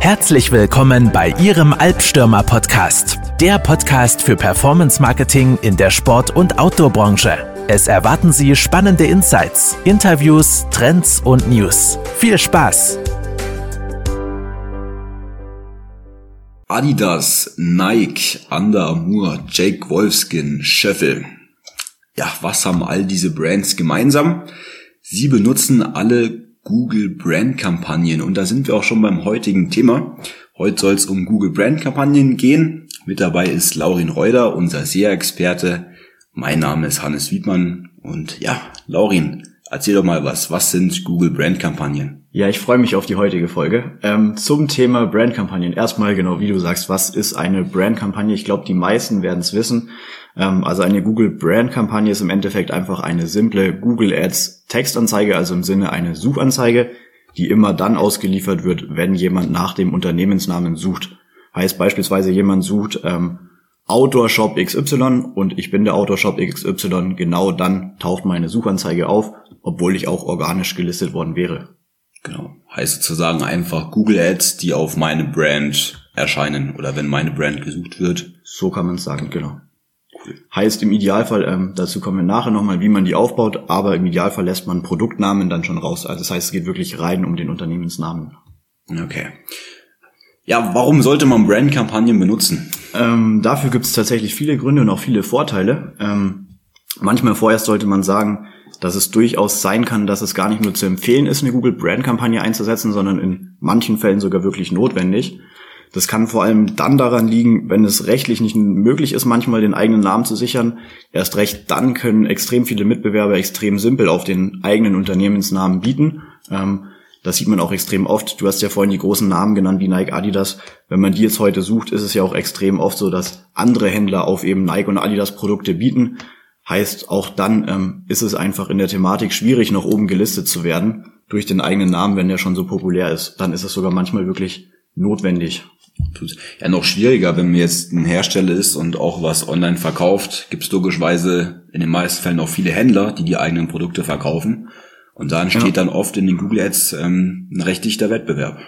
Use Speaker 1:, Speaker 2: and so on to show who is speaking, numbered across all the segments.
Speaker 1: Herzlich willkommen bei Ihrem Albstürmer Podcast, der Podcast für Performance Marketing in der Sport- und Outdoor-Branche. Es erwarten Sie spannende Insights, Interviews, Trends und News. Viel Spaß!
Speaker 2: Adidas, Nike, Under Armour, Jake Wolfskin, Schöffel. Ja, was haben all diese Brands gemeinsam? Sie benutzen alle Google Brand Kampagnen und da sind wir auch schon beim heutigen Thema. Heute soll es um Google Brand Kampagnen gehen. Mit dabei ist Laurin Reuter, unser SEA-Experte. Mein Name ist Hannes Wiedmann und ja, Laurin, erzähl doch mal was. Was sind Google Brand Kampagnen?
Speaker 3: Ja, ich freue mich auf die heutige Folge. Ähm, zum Thema Brandkampagnen. Erstmal genau, wie du sagst, was ist eine Brandkampagne? Ich glaube, die meisten werden es wissen. Ähm, also eine Google Brandkampagne ist im Endeffekt einfach eine simple Google Ads Textanzeige, also im Sinne eine Suchanzeige, die immer dann ausgeliefert wird, wenn jemand nach dem Unternehmensnamen sucht. Heißt beispielsweise jemand sucht ähm, Outdoor Shop XY und ich bin der Outdoor Shop XY, genau dann taucht meine Suchanzeige auf, obwohl ich auch organisch gelistet worden wäre.
Speaker 2: Genau. Heißt sozusagen einfach Google Ads, die auf meine Brand erscheinen oder wenn meine Brand gesucht wird.
Speaker 3: So kann man es sagen, genau. Cool. Heißt im Idealfall, ähm, dazu kommen wir nachher nochmal, wie man die aufbaut, aber im Idealfall lässt man Produktnamen dann schon raus. Also das heißt, es geht wirklich rein um den Unternehmensnamen.
Speaker 2: Okay. Ja, warum sollte man Brandkampagnen benutzen?
Speaker 3: Ähm, dafür gibt es tatsächlich viele Gründe und auch viele Vorteile. Ähm, manchmal vorerst sollte man sagen, dass es durchaus sein kann, dass es gar nicht nur zu empfehlen ist, eine Google Brand Kampagne einzusetzen, sondern in manchen Fällen sogar wirklich notwendig. Das kann vor allem dann daran liegen, wenn es rechtlich nicht möglich ist, manchmal den eigenen Namen zu sichern. Erst recht dann können extrem viele Mitbewerber extrem simpel auf den eigenen Unternehmensnamen bieten. Ähm, das sieht man auch extrem oft. Du hast ja vorhin die großen Namen genannt wie Nike, Adidas. Wenn man die jetzt heute sucht, ist es ja auch extrem oft so, dass andere Händler auf eben Nike und Adidas Produkte bieten. Heißt, auch dann ähm, ist es einfach in der Thematik schwierig, noch oben gelistet zu werden durch den eigenen Namen, wenn der schon so populär ist. Dann ist es sogar manchmal wirklich notwendig.
Speaker 2: Ja, noch schwieriger, wenn man jetzt ein Hersteller ist und auch was online verkauft, gibt es logischerweise in den meisten Fällen auch viele Händler, die die eigenen Produkte verkaufen. Und da entsteht ja. dann oft in den Google Ads ähm, ein recht dichter Wettbewerb.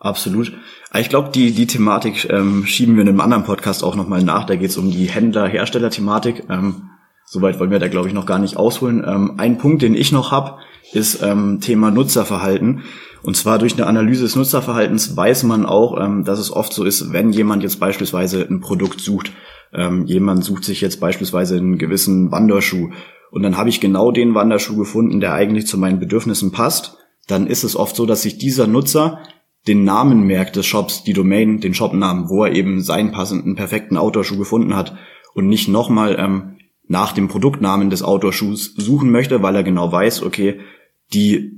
Speaker 3: Absolut. Ich glaube, die, die Thematik ähm, schieben wir in einem anderen Podcast auch nochmal nach. Da geht es um die Händler-Hersteller-Thematik. Ähm, Soweit wollen wir da, glaube ich, noch gar nicht ausholen. Ähm, ein Punkt, den ich noch habe, ist ähm, Thema Nutzerverhalten. Und zwar durch eine Analyse des Nutzerverhaltens weiß man auch, ähm, dass es oft so ist, wenn jemand jetzt beispielsweise ein Produkt sucht. Ähm, jemand sucht sich jetzt beispielsweise einen gewissen Wanderschuh und dann habe ich genau den Wanderschuh gefunden, der eigentlich zu meinen Bedürfnissen passt. Dann ist es oft so, dass sich dieser Nutzer den Namen merkt des Shops, die Domain, den Shopnamen, wo er eben seinen passenden, perfekten Outdoor-Schuh gefunden hat und nicht nochmal ähm, nach dem Produktnamen des Outdoor-Schuhs suchen möchte, weil er genau weiß, okay, die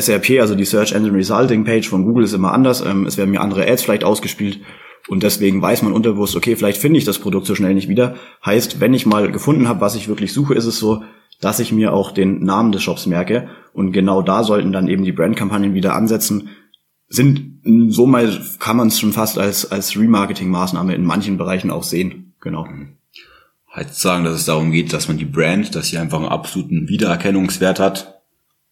Speaker 3: SRP, also die Search Engine Resulting Page von Google ist immer anders, ähm, es werden mir andere Ads vielleicht ausgespielt und deswegen weiß man unterbewusst, okay, vielleicht finde ich das Produkt so schnell nicht wieder. Heißt, wenn ich mal gefunden habe, was ich wirklich suche, ist es so, dass ich mir auch den Namen des Shops merke und genau da sollten dann eben die Brandkampagnen wieder ansetzen. Sind so mal kann man es schon fast als als Remarketing-Maßnahme in manchen Bereichen auch sehen. Genau
Speaker 2: halt sagen, dass es darum geht, dass man die Brand, dass sie einfach einen absoluten Wiedererkennungswert hat,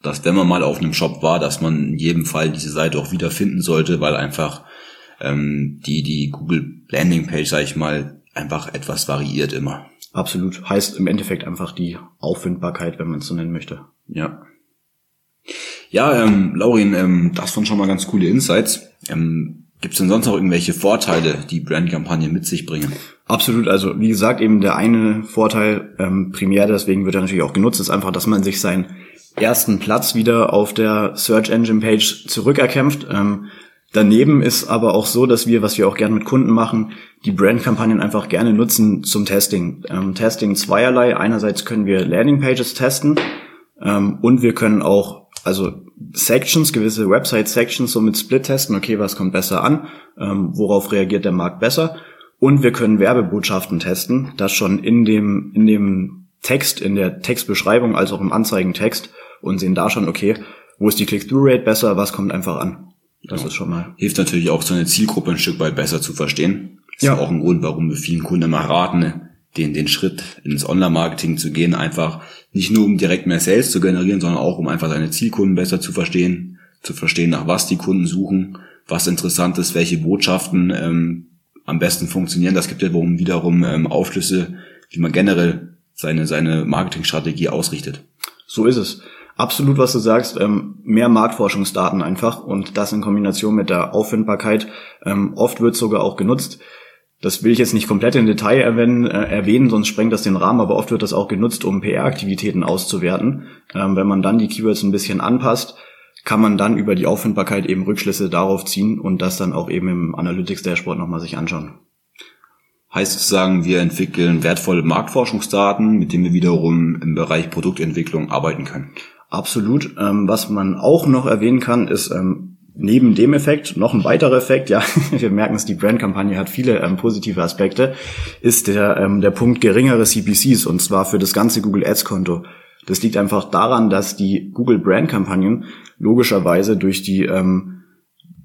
Speaker 2: dass wenn man mal auf einem Shop war, dass man in jedem Fall diese Seite auch wiederfinden sollte, weil einfach ähm, die die Google Landing Page, sag ich mal, einfach etwas variiert immer.
Speaker 3: Absolut. Heißt im Endeffekt einfach die Auffindbarkeit, wenn man es so nennen möchte.
Speaker 2: Ja. Ja, ähm, Laurin, ähm, das waren schon mal ganz coole Insights. Ähm, Gibt es denn sonst noch irgendwelche Vorteile, die Brandkampagnen mit sich bringen?
Speaker 3: Absolut. Also wie gesagt, eben der eine Vorteil ähm, primär, deswegen wird er natürlich auch genutzt, ist einfach, dass man sich seinen ersten Platz wieder auf der Search Engine Page zurückerkämpft. Ähm, daneben ist aber auch so, dass wir, was wir auch gerne mit Kunden machen, die Brandkampagnen einfach gerne nutzen zum Testing. Ähm, Testing zweierlei. Einerseits können wir Landing Pages testen ähm, und wir können auch also Sections, gewisse Website-Sections so mit Split testen, okay, was kommt besser an, ähm, worauf reagiert der Markt besser. Und wir können Werbebotschaften testen, das schon in dem, in dem Text, in der Textbeschreibung als auch im Anzeigentext und sehen da schon, okay, wo ist die Click-Through-Rate besser, was kommt einfach an.
Speaker 2: Das genau. ist schon mal. Hilft natürlich auch, so eine Zielgruppe ein Stück weit besser zu verstehen. Das ja. ist auch ein Grund, warum wir vielen Kunden immer raten, den, den Schritt ins Online-Marketing zu gehen, einfach nicht nur um direkt mehr Sales zu generieren, sondern auch um einfach seine Zielkunden besser zu verstehen, zu verstehen, nach was die Kunden suchen, was interessant ist, welche Botschaften ähm, am besten funktionieren. Das gibt ja wiederum ähm, Aufschlüsse, wie man generell seine, seine Marketingstrategie ausrichtet.
Speaker 3: So ist es. Absolut, was du sagst, ähm, mehr Marktforschungsdaten einfach und das in Kombination mit der Auffindbarkeit. Ähm, oft wird sogar auch genutzt. Das will ich jetzt nicht komplett in Detail erwähnen, äh, erwähnen, sonst sprengt das den Rahmen, aber oft wird das auch genutzt, um PR-Aktivitäten auszuwerten. Ähm, wenn man dann die Keywords ein bisschen anpasst, kann man dann über die Auffindbarkeit eben Rückschlüsse darauf ziehen und das dann auch eben im Analytics-Dashboard nochmal sich anschauen.
Speaker 2: Heißt sozusagen, wir entwickeln wertvolle Marktforschungsdaten, mit denen wir wiederum im Bereich Produktentwicklung arbeiten können.
Speaker 3: Absolut. Ähm, was man auch noch erwähnen kann, ist ähm, neben dem Effekt noch ein weiterer Effekt, ja, wir merken es, die Brandkampagne hat viele ähm, positive Aspekte, ist der, ähm, der Punkt geringere CPCs und zwar für das ganze Google Ads Konto. Das liegt einfach daran, dass die Google Brand Kampagnen logischerweise durch die ähm,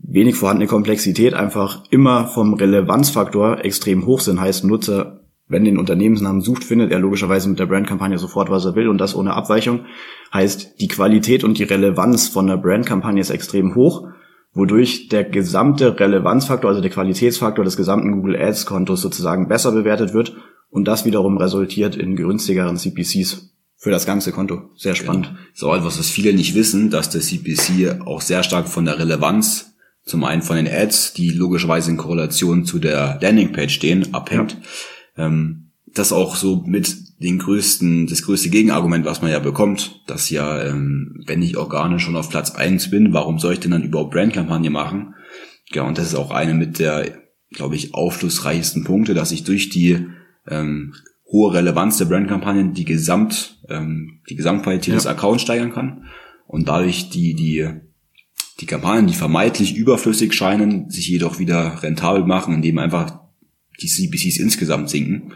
Speaker 3: wenig vorhandene Komplexität einfach immer vom Relevanzfaktor extrem hoch sind. Heißt, Nutzer, wenn den Unternehmensnamen sucht, findet er logischerweise mit der Brandkampagne sofort, was er will und das ohne Abweichung. Heißt, die Qualität und die Relevanz von der Brandkampagne ist extrem hoch, wodurch der gesamte Relevanzfaktor, also der Qualitätsfaktor des gesamten Google Ads Kontos sozusagen besser bewertet wird und das wiederum resultiert in günstigeren CPCs für das ganze Konto. Sehr spannend. Genau.
Speaker 2: So etwas, was viele nicht wissen, dass der CPC auch sehr stark von der Relevanz, zum einen von den Ads, die logischerweise in Korrelation zu der Landingpage stehen, abhängt. Ja. Ähm, das auch so mit den größten, das größte Gegenargument, was man ja bekommt, dass ja, ähm, wenn ich organisch schon auf Platz eins bin, warum soll ich denn dann überhaupt Brandkampagne machen? Ja, und das ist auch eine mit der, glaube ich, aufschlussreichsten Punkte, dass ich durch die ähm, hohe Relevanz der Brandkampagnen die Gesamt, ähm, die Gesamtqualität ja. des Accounts steigern kann und dadurch die, die, die Kampagnen, die vermeintlich überflüssig scheinen, sich jedoch wieder rentabel machen, indem einfach die CPCs insgesamt sinken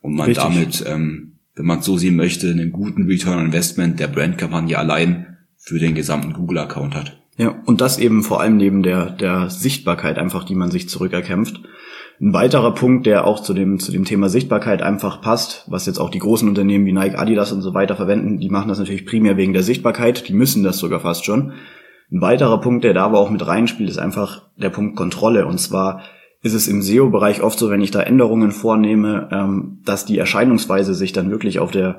Speaker 2: und man Richtig. damit, ähm, wenn man es so sehen möchte, einen guten Return on Investment der Brandkampagne allein für den gesamten Google-Account hat.
Speaker 3: Ja, und das eben vor allem neben der, der Sichtbarkeit einfach, die man sich zurückerkämpft. Ein weiterer Punkt, der auch zu dem, zu dem Thema Sichtbarkeit einfach passt, was jetzt auch die großen Unternehmen wie Nike, Adidas und so weiter verwenden, die machen das natürlich primär wegen der Sichtbarkeit, die müssen das sogar fast schon. Ein weiterer Punkt, der da aber auch mit reinspielt, ist einfach der Punkt Kontrolle. Und zwar ist es im SEO-Bereich oft so, wenn ich da Änderungen vornehme, ähm, dass die Erscheinungsweise sich dann wirklich auf der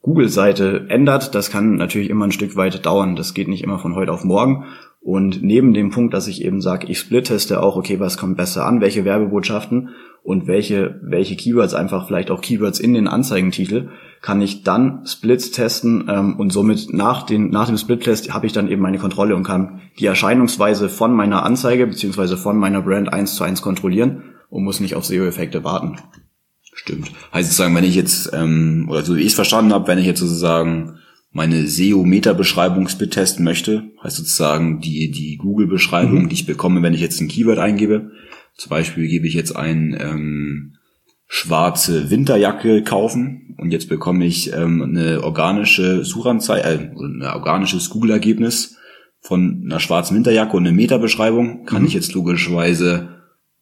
Speaker 3: Google-Seite ändert. Das kann natürlich immer ein Stück weit dauern. Das geht nicht immer von heute auf morgen. Und neben dem Punkt, dass ich eben sage, ich split-teste auch, okay, was kommt besser an, welche Werbebotschaften und welche, welche Keywords, einfach vielleicht auch Keywords in den Anzeigentitel, kann ich dann Splits testen ähm, und somit nach, den, nach dem Split-Test habe ich dann eben meine Kontrolle und kann die Erscheinungsweise von meiner Anzeige beziehungsweise von meiner Brand eins zu eins kontrollieren und muss nicht auf SEO-Effekte warten.
Speaker 2: Stimmt. Heißt sozusagen, wenn ich jetzt, ähm, oder so wie ich es verstanden habe, wenn ich jetzt sozusagen meine SEO-Meta-Beschreibung split testen möchte, heißt sozusagen die, die Google-Beschreibung, mhm. die ich bekomme, wenn ich jetzt ein Keyword eingebe. Zum Beispiel gebe ich jetzt ein ähm, schwarze Winterjacke kaufen. Und jetzt bekomme ich ähm, eine organische Suchanzeige, äh, ein organisches Google-Ergebnis von einer schwarzen Winterjacke und eine Meta-Beschreibung, kann mhm. ich jetzt logischerweise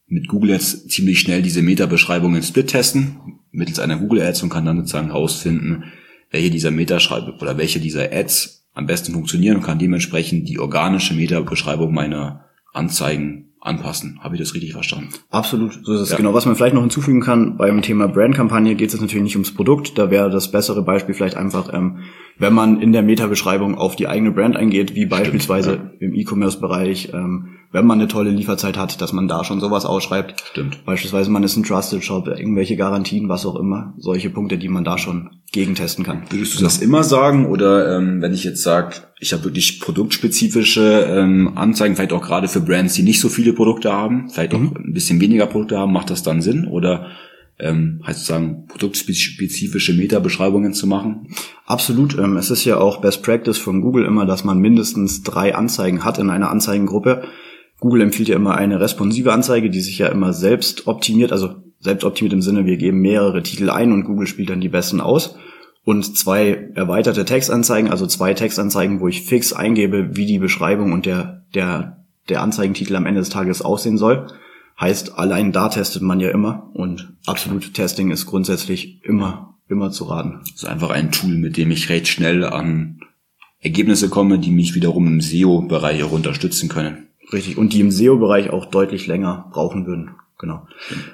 Speaker 2: mit Google jetzt ziemlich schnell diese Meta-Beschreibung in Split testen, mittels einer Google Ads und kann dann sozusagen herausfinden, welche dieser Metaschreibe oder welche dieser Ads am besten funktionieren und kann dementsprechend die organische Meta-Beschreibung meiner Anzeigen anpassen. Habe ich das richtig verstanden?
Speaker 3: Absolut, so ist es. Ja. Genau, was man vielleicht noch hinzufügen kann, beim Thema Brandkampagne geht es natürlich nicht ums Produkt. Da wäre das bessere Beispiel vielleicht einfach, ähm, wenn man in der Meta-Beschreibung auf die eigene Brand eingeht, wie beispielsweise Stimmt, ja. im E-Commerce-Bereich, ähm, wenn man eine tolle Lieferzeit hat, dass man da schon sowas ausschreibt.
Speaker 2: Stimmt.
Speaker 3: Beispielsweise man ist ein Trusted Shop, irgendwelche Garantien, was auch immer. Solche Punkte, die man da schon gegentesten kann.
Speaker 2: Würdest du das immer sagen oder ähm, wenn ich jetzt sage, ich habe wirklich produktspezifische ähm, Anzeigen, vielleicht auch gerade für Brands, die nicht so viele Produkte haben, vielleicht mhm. auch ein bisschen weniger Produkte haben, macht das dann Sinn oder ähm, heißt sozusagen produktspezifische Meta-Beschreibungen zu machen?
Speaker 3: Absolut. Ähm, es ist ja auch Best Practice von Google immer, dass man mindestens drei Anzeigen hat in einer Anzeigengruppe. Google empfiehlt ja immer eine responsive Anzeige, die sich ja immer selbst optimiert, also selbst optimiert im Sinne, wir geben mehrere Titel ein und Google spielt dann die besten aus. Und zwei erweiterte Textanzeigen, also zwei Textanzeigen, wo ich fix eingebe, wie die Beschreibung und der, der, der Anzeigentitel am Ende des Tages aussehen soll. Heißt, allein da testet man ja immer und absolute Testing ist grundsätzlich immer, immer zu raten.
Speaker 2: Das ist einfach ein Tool, mit dem ich recht schnell an Ergebnisse komme, die mich wiederum im SEO-Bereich auch unterstützen können.
Speaker 3: Richtig. Und die im SEO-Bereich auch deutlich länger brauchen würden. Genau.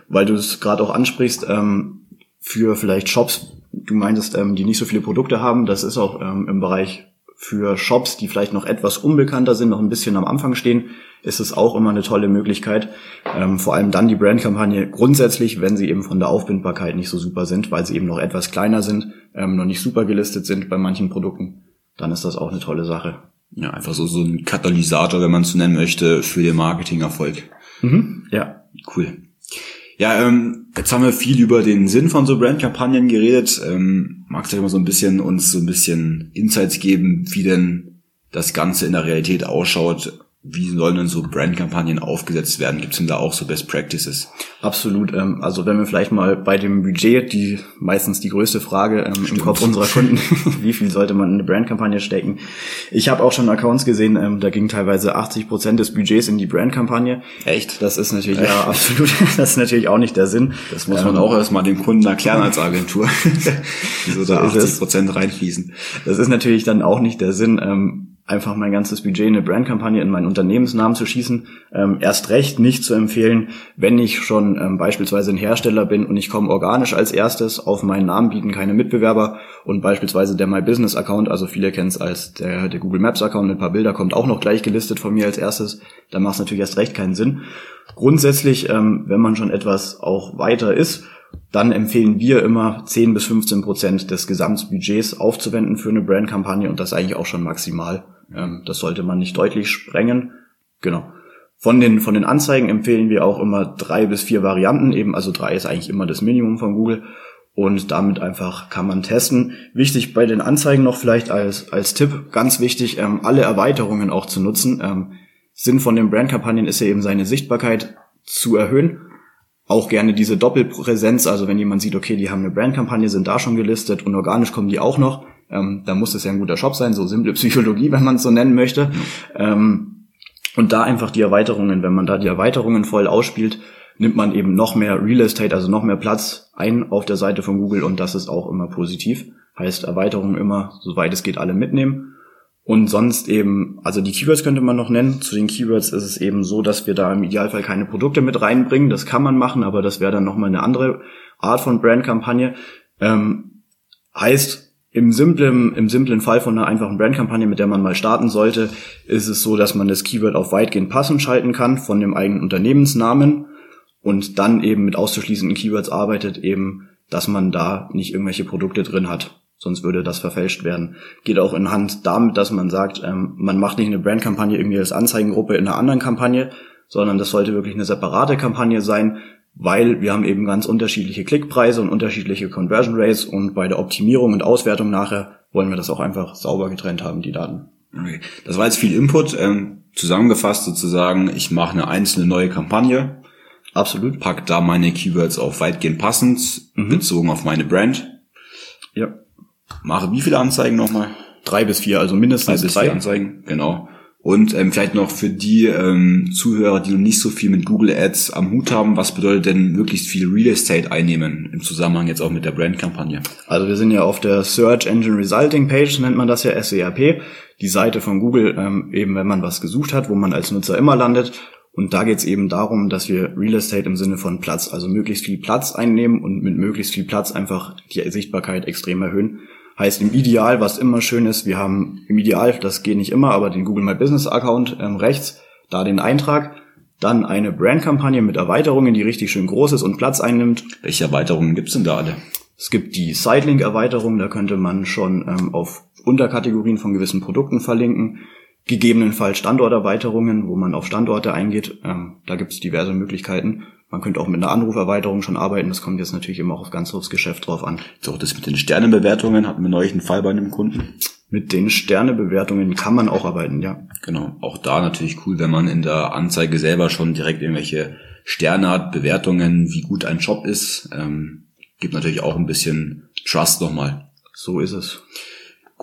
Speaker 3: Weil du es gerade auch ansprichst, ähm, für vielleicht Shops, du meintest, ähm, die nicht so viele Produkte haben, das ist auch ähm, im Bereich für Shops, die vielleicht noch etwas unbekannter sind, noch ein bisschen am Anfang stehen, ist es auch immer eine tolle Möglichkeit. Ähm, vor allem dann die Brandkampagne grundsätzlich, wenn sie eben von der Aufbindbarkeit nicht so super sind, weil sie eben noch etwas kleiner sind, ähm, noch nicht super gelistet sind bei manchen Produkten, dann ist das auch eine tolle Sache.
Speaker 2: Ja, einfach so, so ein Katalysator, wenn man es so nennen möchte, für den Marketingerfolg.
Speaker 3: Mhm. Ja.
Speaker 2: Cool. Ja, ähm, jetzt haben wir viel über den Sinn von so Brandkampagnen geredet. Ähm, magst du mal so ein bisschen uns so ein bisschen Insights geben, wie denn das Ganze in der Realität ausschaut? Wie sollen denn so Brandkampagnen aufgesetzt werden? Gibt es denn da auch so Best Practices?
Speaker 3: Absolut. Ähm, also wenn wir vielleicht mal bei dem Budget, die meistens die größte Frage ähm, im Kopf unserer Kunden, wie viel sollte man in eine Brandkampagne stecken? Ich habe auch schon Accounts gesehen, ähm, da ging teilweise 80 Prozent des Budgets in die Brandkampagne.
Speaker 2: Echt?
Speaker 3: Das ist natürlich ja absolut. Das ist natürlich auch nicht der Sinn.
Speaker 2: Das muss man ähm, auch erstmal dem Kunden erklären als Agentur, wieso da 80 Prozent reinfließen.
Speaker 3: Das ist natürlich dann auch nicht der Sinn. Ähm, einfach mein ganzes Budget in eine Brandkampagne in meinen Unternehmensnamen zu schießen. Ähm, erst recht nicht zu empfehlen, wenn ich schon ähm, beispielsweise ein Hersteller bin und ich komme organisch als erstes auf meinen Namen bieten keine Mitbewerber und beispielsweise der My Business Account, also viele kennen es als der, der Google Maps Account ein paar Bilder, kommt auch noch gleich gelistet von mir als erstes, dann macht es natürlich erst recht keinen Sinn. Grundsätzlich, ähm, wenn man schon etwas auch weiter ist, dann empfehlen wir immer 10 bis 15 Prozent des Gesamtbudgets aufzuwenden für eine Brandkampagne und das eigentlich auch schon maximal. Ähm, das sollte man nicht deutlich sprengen. Genau. Von den, von den Anzeigen empfehlen wir auch immer drei bis vier Varianten, eben, also drei ist eigentlich immer das Minimum von Google. Und damit einfach kann man testen. Wichtig bei den Anzeigen noch vielleicht als, als Tipp, ganz wichtig, ähm, alle Erweiterungen auch zu nutzen. Ähm, Sinn von den Brandkampagnen ist ja eben seine Sichtbarkeit zu erhöhen. Auch gerne diese Doppelpräsenz, also wenn jemand sieht, okay, die haben eine Brandkampagne, sind da schon gelistet und organisch kommen die auch noch, ähm, da muss es ja ein guter Shop sein, so simple Psychologie, wenn man es so nennen möchte. Ähm, und da einfach die Erweiterungen, wenn man da die Erweiterungen voll ausspielt, nimmt man eben noch mehr Real Estate, also noch mehr Platz ein auf der Seite von Google und das ist auch immer positiv. Heißt Erweiterungen immer, soweit es geht, alle mitnehmen. Und sonst eben, also die Keywords könnte man noch nennen. Zu den Keywords ist es eben so, dass wir da im Idealfall keine Produkte mit reinbringen. Das kann man machen, aber das wäre dann nochmal eine andere Art von Brandkampagne. Ähm, heißt, im simplen, im simplen Fall von einer einfachen Brandkampagne, mit der man mal starten sollte, ist es so, dass man das Keyword auf weitgehend passend schalten kann von dem eigenen Unternehmensnamen und dann eben mit auszuschließenden Keywords arbeitet, eben, dass man da nicht irgendwelche Produkte drin hat. Sonst würde das verfälscht werden. Geht auch in Hand damit, dass man sagt, ähm, man macht nicht eine Brandkampagne irgendwie als Anzeigengruppe in einer anderen Kampagne, sondern das sollte wirklich eine separate Kampagne sein, weil wir haben eben ganz unterschiedliche Klickpreise und unterschiedliche Conversion Rates und bei der Optimierung und Auswertung nachher wollen wir das auch einfach sauber getrennt haben, die Daten.
Speaker 2: Okay. Das war jetzt viel Input. Ähm, zusammengefasst sozusagen, ich mache eine einzelne neue Kampagne.
Speaker 3: Absolut.
Speaker 2: Pack da meine Keywords auf weitgehend passend, mhm. bezogen auf meine Brand.
Speaker 3: Ja.
Speaker 2: Mache wie viele Anzeigen nochmal?
Speaker 3: Drei bis vier, also mindestens
Speaker 2: drei bis vier Anzeigen, genau. Und ähm, vielleicht noch für die ähm, Zuhörer, die noch nicht so viel mit Google Ads am Hut haben, was bedeutet denn möglichst viel Real Estate einnehmen im Zusammenhang jetzt auch mit der Brandkampagne?
Speaker 3: Also wir sind ja auf der Search Engine Resulting Page, nennt man das ja SERP, die Seite von Google, ähm, eben wenn man was gesucht hat, wo man als Nutzer immer landet. Und da geht es eben darum, dass wir Real Estate im Sinne von Platz, also möglichst viel Platz einnehmen und mit möglichst viel Platz einfach die Sichtbarkeit extrem erhöhen. Heißt im Ideal, was immer schön ist, wir haben im Ideal, das geht nicht immer, aber den Google My Business Account ähm, rechts, da den Eintrag, dann eine Brandkampagne mit Erweiterungen, die richtig schön groß ist und Platz einnimmt.
Speaker 2: Welche Erweiterungen gibt's denn da alle?
Speaker 3: Es gibt die Sidelink-Erweiterung, da könnte man schon ähm, auf Unterkategorien von gewissen Produkten verlinken. Gegebenenfalls Standorterweiterungen, wo man auf Standorte eingeht. Ähm, da gibt's diverse Möglichkeiten. Man könnte auch mit einer Anruferweiterung schon arbeiten. Das kommt jetzt natürlich immer auch ganz aufs Geschäft drauf an.
Speaker 2: So, das mit den Sternebewertungen hatten wir neulich einen Fall bei einem Kunden.
Speaker 3: Mit den Sternebewertungen kann man auch arbeiten, ja.
Speaker 2: Genau. Auch da natürlich cool, wenn man in der Anzeige selber schon direkt irgendwelche Sterne hat, Bewertungen, wie gut ein Job ist. Ähm, gibt natürlich auch ein bisschen Trust nochmal.
Speaker 3: So ist es.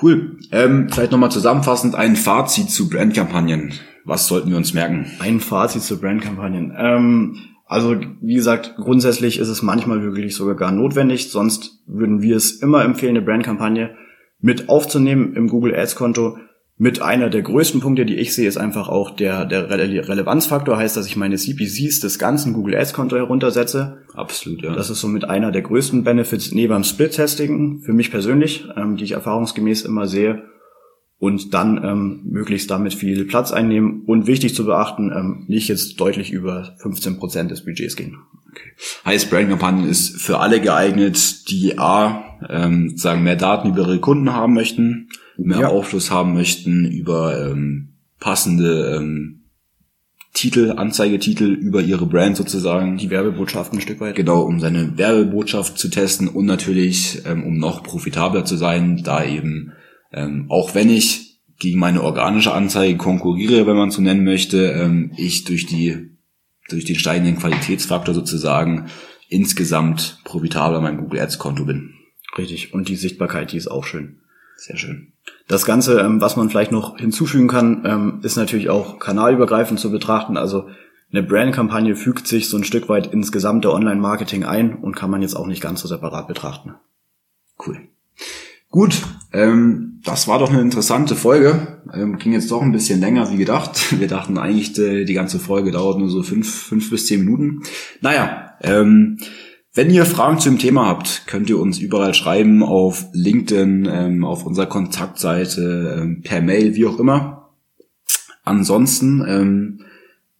Speaker 2: Cool. Ähm, vielleicht nochmal zusammenfassend ein Fazit zu Brandkampagnen. Was sollten wir uns merken?
Speaker 3: Ein Fazit zu Brandkampagnen. Ähm, also wie gesagt, grundsätzlich ist es manchmal wirklich sogar gar notwendig. Sonst würden wir es immer empfehlen, eine Brandkampagne mit aufzunehmen im Google Ads Konto. mit einer der größten Punkte, die ich sehe, ist einfach auch der, der Rele Relevanzfaktor, heißt, dass ich meine CPCs des ganzen Google Ads Konto heruntersetze.
Speaker 2: Absolut, ja.
Speaker 3: Das ist somit einer der größten Benefits neben beim Split-Testing für mich persönlich, ähm, die ich erfahrungsgemäß immer sehe. Und dann ähm, möglichst damit viel Platz einnehmen und wichtig zu beachten, ähm, nicht jetzt deutlich über 15 Prozent des Budgets gehen.
Speaker 2: Okay. Heißt, Brandkampagnen ist für alle geeignet, die A, ähm, sagen mehr Daten über ihre Kunden haben möchten, mehr ja. Aufschluss haben möchten über ähm, passende ähm, Titel, Anzeigetitel über ihre Brand sozusagen.
Speaker 3: Die Werbebotschaften ein Stück weit.
Speaker 2: Genau, um seine Werbebotschaft zu testen und natürlich, ähm, um noch profitabler zu sein, da eben, ähm, auch wenn ich gegen meine organische Anzeige konkurriere, wenn man so nennen möchte, ähm, ich durch die, durch den steigenden Qualitätsfaktor sozusagen insgesamt profitabler mein Google Ads Konto bin.
Speaker 3: Richtig. Und die Sichtbarkeit, die ist auch schön.
Speaker 2: Sehr schön.
Speaker 3: Das Ganze, ähm, was man vielleicht noch hinzufügen kann, ähm, ist natürlich auch kanalübergreifend zu betrachten. Also eine Brandkampagne fügt sich so ein Stück weit ins gesamte Online-Marketing ein und kann man jetzt auch nicht ganz so separat betrachten.
Speaker 2: Cool. Gut, ähm, das war doch eine interessante Folge. Ähm, ging jetzt doch ein bisschen länger wie gedacht. Wir dachten eigentlich, die, ganze Folge dauert nur so fünf, fünf bis zehn Minuten. Naja, ähm, wenn ihr Fragen zu dem Thema habt, könnt ihr uns überall schreiben, auf LinkedIn, ähm, auf unserer Kontaktseite, ähm, per Mail, wie auch immer. Ansonsten ähm,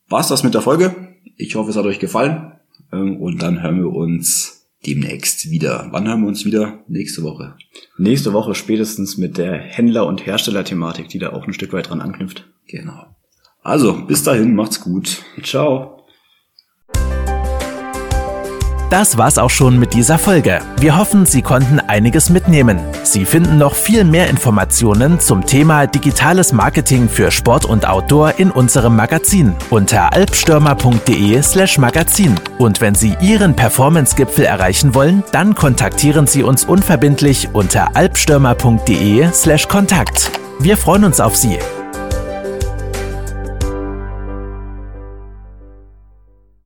Speaker 2: war's das mit der Folge. Ich hoffe, es hat euch gefallen. Ähm, und dann hören wir uns demnächst wieder. Wann hören wir uns wieder? Nächste Woche.
Speaker 3: Nächste Woche spätestens mit der Händler- und Herstellerthematik, die da auch ein Stück weit dran anknüpft.
Speaker 2: Genau. Also, bis dahin, macht's gut.
Speaker 3: Ciao.
Speaker 1: Das war's auch schon mit dieser Folge. Wir hoffen, Sie konnten einiges mitnehmen. Sie finden noch viel mehr Informationen zum Thema digitales Marketing für Sport und Outdoor in unserem Magazin unter alpstürmer.de/slash Magazin. Und wenn Sie Ihren Performance-Gipfel erreichen wollen, dann kontaktieren Sie uns unverbindlich unter alpstürmer.de/slash Kontakt. Wir freuen uns auf Sie.